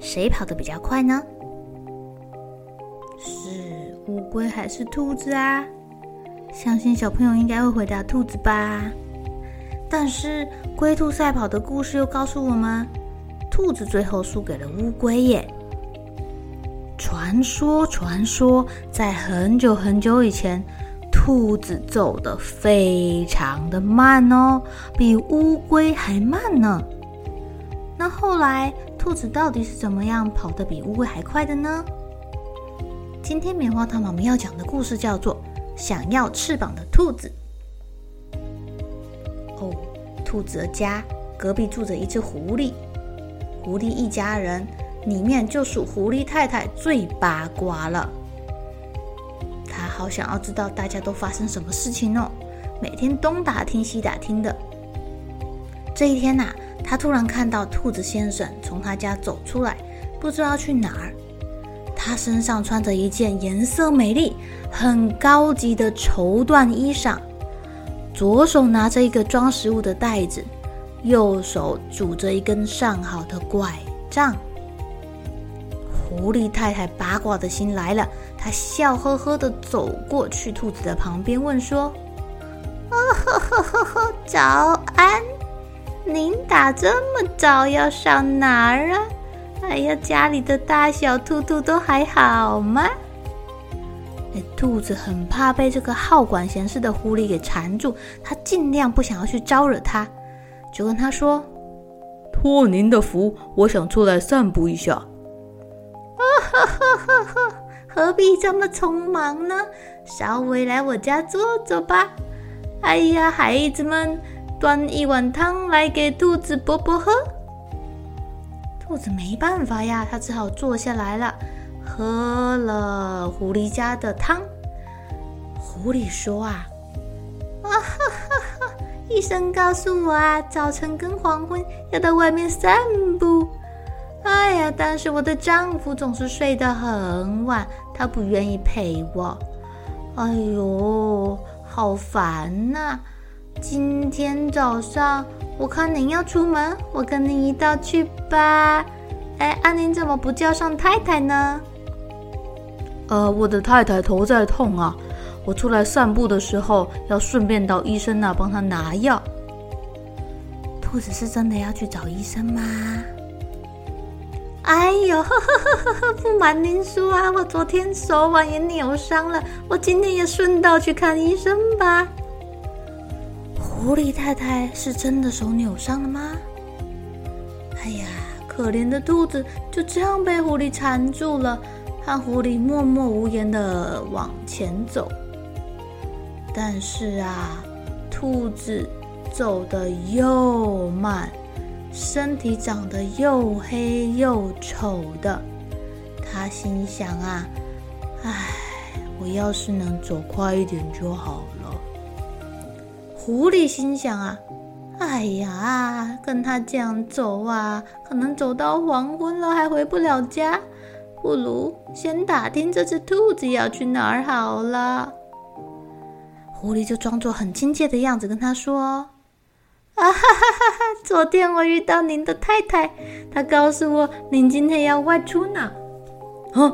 谁跑得比较快呢？是乌龟还是兔子啊？相信小朋友应该会回答兔子吧。但是龟兔赛跑的故事又告诉我们，兔子最后输给了乌龟耶。传说，传说，在很久很久以前，兔子走得非常的慢哦，比乌龟还慢呢。那后来，兔子到底是怎么样跑得比乌龟还快的呢？今天棉花糖妈妈要讲的故事叫做《想要翅膀的兔子》。哦，兔子的家隔壁住着一只狐狸，狐狸一家人里面就属狐狸太太最八卦了。她好想要知道大家都发生什么事情哦，每天东打听西打听的。这一天呐、他突然看到兔子先生从他家走出来，不知道去哪儿。他身上穿着一件颜色美丽、很高级的绸缎衣裳，左手拿着一个装食物的袋子，右手拄着一根上好的拐杖。狐狸太太八卦的心来了，她笑呵呵地走过去兔子的旁边，问说：“哦呵呵呵呵，早安。”您打这么早要上哪儿啊？哎呀，家里的大小兔兔都还好吗？那兔子很怕被这个好管闲事的狐狸给缠住，它尽量不想要去招惹它，就跟他说：“托您的福，我想出来散步一下。”啊哈哈哈哈！何必这么匆忙呢？稍微来我家坐坐吧。哎呀，孩子们。端一碗汤来给兔子伯伯喝。兔子没办法呀，它只好坐下来了，喝了狐狸家的汤。狐狸说：“啊，啊哈哈哈！医生告诉我啊，早晨跟黄昏要到外面散步。哎呀，但是我的丈夫总是睡得很晚，他不愿意陪我。哎呦，好烦呐！”今天早上，我看您要出门，我跟您一道去吧。哎，阿、啊、您怎么不叫上太太呢？呃，我的太太头在痛啊，我出来散步的时候要顺便到医生那帮她拿药。兔子是真的要去找医生吗？哎呦，呵呵呵呵，不瞒您说啊，我昨天手腕也扭伤了，我今天也顺道去看医生吧。狐狸太太是真的手扭伤了吗？哎呀，可怜的兔子就这样被狐狸缠住了，和狐狸默默无言的往前走。但是啊，兔子走得又慢，身体长得又黑又丑的。他心想啊，唉，我要是能走快一点就好了。狐狸心想啊，哎呀，跟他这样走啊，可能走到黄昏了还回不了家，不如先打听这只兔子要去哪儿好了。狐狸就装作很亲切的样子跟他说：“啊哈哈哈哈！昨天我遇到您的太太，她告诉我您今天要外出呢。啊，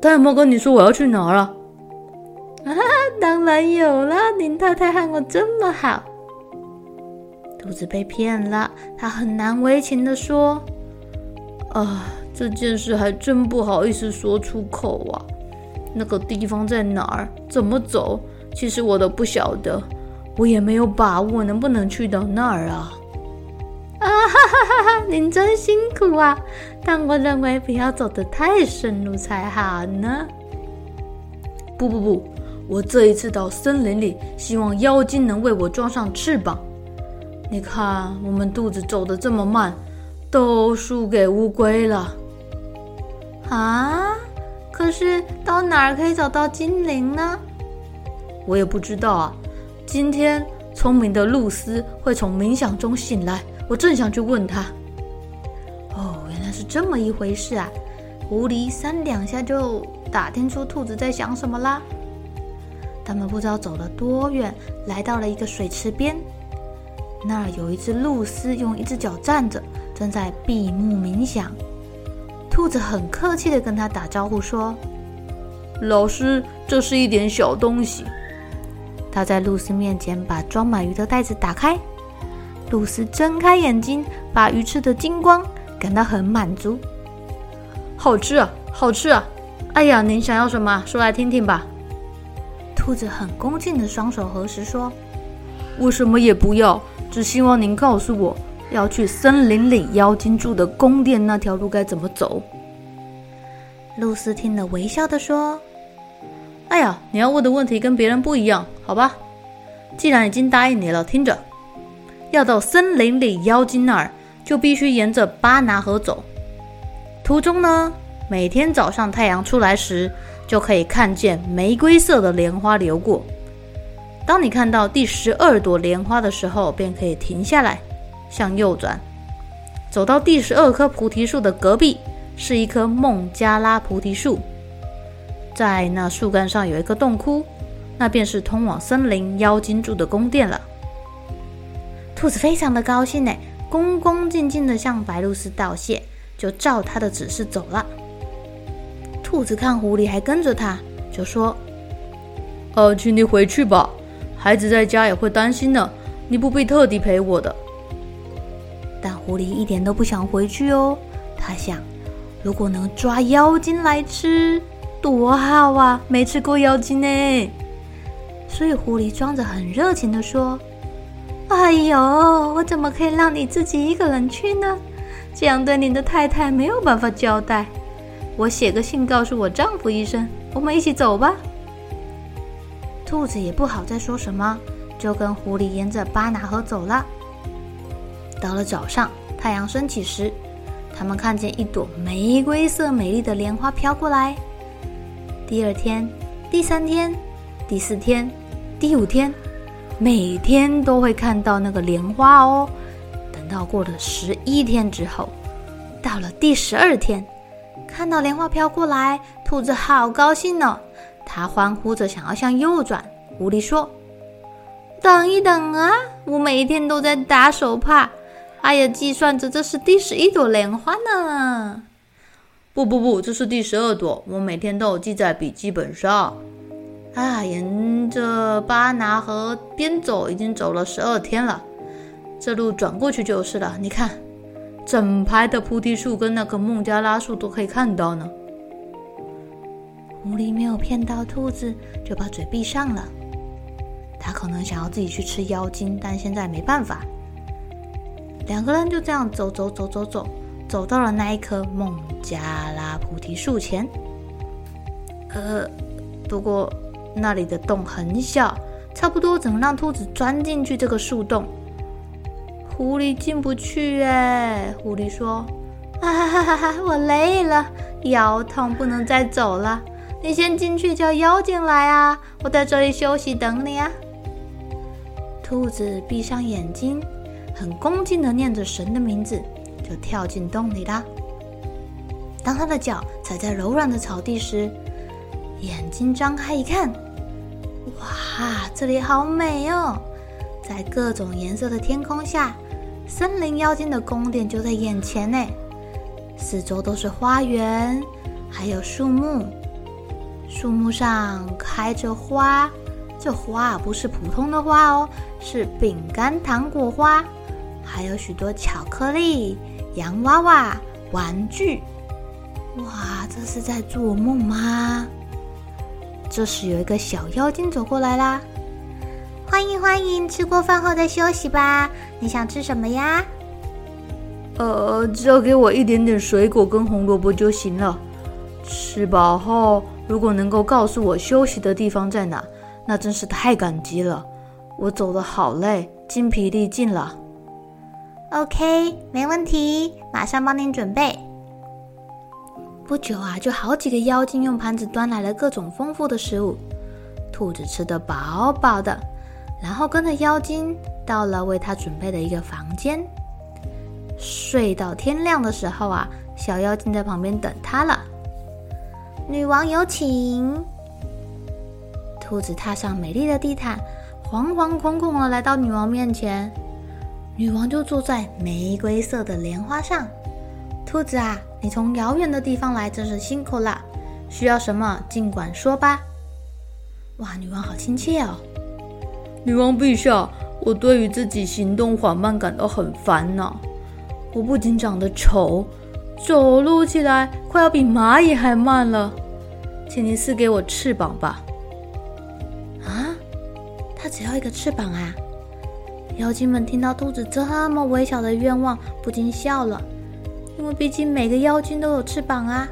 她有没有跟你说我要去哪儿啊？”啊，当然有了！林太太和我这么好，兔子被骗了。他很难为情地说：“啊，这件事还真不好意思说出口啊。那个地方在哪儿？怎么走？其实我都不晓得，我也没有把握能不能去到那儿啊。啊哈哈哈哈！您真辛苦啊，但我认为不要走得太深入才好呢。不不不，我这一次到森林里，希望妖精能为我装上翅膀。你看，我们肚子走得这么慢，都输给乌龟了。啊？可是到哪儿可以找到精灵呢？我也不知道啊。今天聪明的露丝会从冥想中醒来，我正想去问她。哦，原来是这么一回事啊！狐狸三两下就打听出兔子在想什么啦。他们不知道走了多远，来到了一个水池边。那儿有一只露丝，用一只脚站着，正在闭目冥想。兔子很客气地跟他打招呼说：“老师，这是一点小东西。”他在露丝面前把装满鱼的袋子打开，露丝睁开眼睛，把鱼吃的精光，感到很满足。好吃啊，好吃啊！哎呀，您想要什么？说来听听吧。兔子很恭敬的双手合十说：“我什么也不要，只希望您告诉我，要去森林里妖精住的宫殿那条路该怎么走。”露丝听了，微笑的说。哎呀，你要问的问题跟别人不一样，好吧？既然已经答应你了，听着，要到森林里妖精那儿，就必须沿着巴拿河走。途中呢，每天早上太阳出来时，就可以看见玫瑰色的莲花流过。当你看到第十二朵莲花的时候，便可以停下来，向右转，走到第十二棵菩提树的隔壁，是一棵孟加拉菩提树。在那树干上有一个洞窟，那便是通往森林妖精住的宫殿了。兔子非常的高兴呢，恭恭敬敬的向白露丝道谢，就照他的指示走了。兔子看狐狸还跟着他，就说：“呃，请你回去吧，孩子在家也会担心呢，你不必特地陪我的。”但狐狸一点都不想回去哦，他想，如果能抓妖精来吃。多好啊！没吃过妖精呢，所以狐狸装着很热情的说：“哎呦，我怎么可以让你自己一个人去呢？这样对你的太太没有办法交代。我写个信告诉我丈夫一声，我们一起走吧。”兔子也不好再说什么，就跟狐狸沿着巴拿河走了。到了早上，太阳升起时，他们看见一朵玫瑰色美丽的莲花飘过来。第二天、第三天、第四天、第五天，每天都会看到那个莲花哦。等到过了十一天之后，到了第十二天，看到莲花飘过来，兔子好高兴呢、它欢呼着想要向右转。狐狸说：“等一等啊，我每天都在打手帕，还有计算着这是第十一朵莲花呢。”不不不，这是第十二朵，我每天都有记在笔记本上。啊，沿着巴拿河边走，已经走了十二天了。这路转过去就是了。你看，整排的菩提树跟那棵孟加拉树都可以看到呢。狐狸没有骗到兔子，就把嘴闭上了。他可能想要自己去吃妖精，但现在没办法。两个人就这样走走走走走。走到了那一棵孟加拉菩提树前，呃，不过那里的洞很小，差不多只能让兔子钻进去这个树洞。狐狸进不去哎，狐狸说：“啊哈哈哈，我累了，腰痛，不能再走了。你先进去叫妖精来啊，我在这里休息等你啊。”兔子闭上眼睛，很恭敬的念着神的名字。就跳进洞里啦。当他的脚踩在柔软的草地时，眼睛张开一看，哇，这里好美哦！在各种颜色的天空下，森林妖精的宫殿就在眼前呢。四周都是花园，还有树木，树木上开着花，这花不是普通的花哦，是饼干糖果花，还有许多巧克力。洋娃娃、玩具，哇，这是在做梦吗？这时有一个小妖精走过来啦！欢迎欢迎，吃过饭后再休息吧。你想吃什么呀？呃，只要给我一点点水果跟红萝卜就行了。吃饱后，如果能够告诉我休息的地方在哪，那真是太感激了。我走的好累，筋疲力尽了。OK，没问题，马上帮您准备。不久啊，就好几个妖精用盘子端来了各种丰富的食物，兔子吃得饱饱的，然后跟着妖精到了为他准备的一个房间，睡到天亮的时候啊，小妖精在旁边等他了。女王有请。兔子踏上美丽的地毯，惶惶恐恐的来到女王面前。女王就坐在玫瑰色的莲花上。兔子啊，你从遥远的地方来，真是辛苦了。需要什么，尽管说吧。哇，女王好亲切哦！女王陛下，我对于自己行动缓慢感到很烦恼。我不仅长得丑，走路起来快要比蚂蚁还慢了。请您赐给我翅膀吧。啊，他只要一个翅膀啊！妖精们听到兔子这么微小的愿望，不禁笑了，因为毕竟每个妖精都有翅膀啊。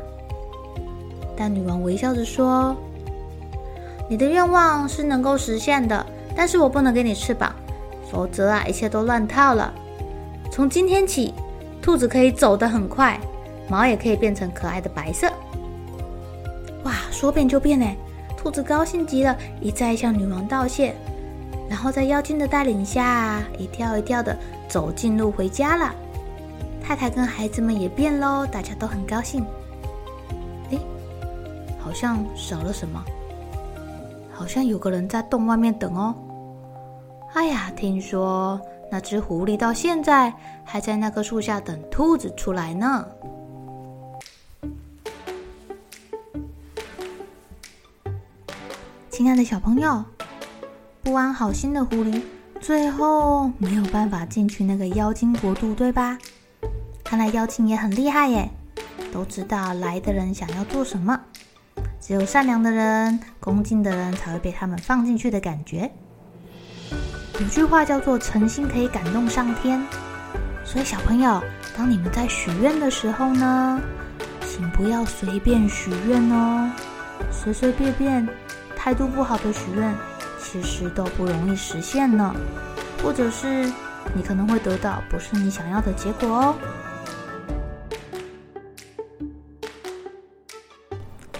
但女王微笑着说：“你的愿望是能够实现的，但是我不能给你翅膀，否则啊，一切都乱套了。从今天起，兔子可以走得很快，毛也可以变成可爱的白色。”哇，说变就变呢！兔子高兴极了，一再向女王道谢。然后在妖精的带领下，一跳一跳的走近路回家了。太太跟孩子们也变喽，大家都很高兴。诶，好像少了什么，好像有个人在洞外面等哦。哎呀，听说那只狐狸到现在还在那棵树下等兔子出来呢。亲爱的小朋友。不安好心的狐狸，最后没有办法进去那个妖精国度，对吧？看来妖精也很厉害耶，都知道来的人想要做什么，只有善良的人、恭敬的人才会被他们放进去的感觉。有句话叫做“诚心可以感动上天”，所以小朋友，当你们在许愿的时候呢，请不要随便许愿哦，随随便便、态度不好的许愿。其实都不容易实现呢，或者是你可能会得到不是你想要的结果哦。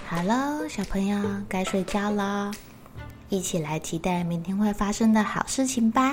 好了，小朋友该睡觉了，一起来期待明天会发生的好事情吧。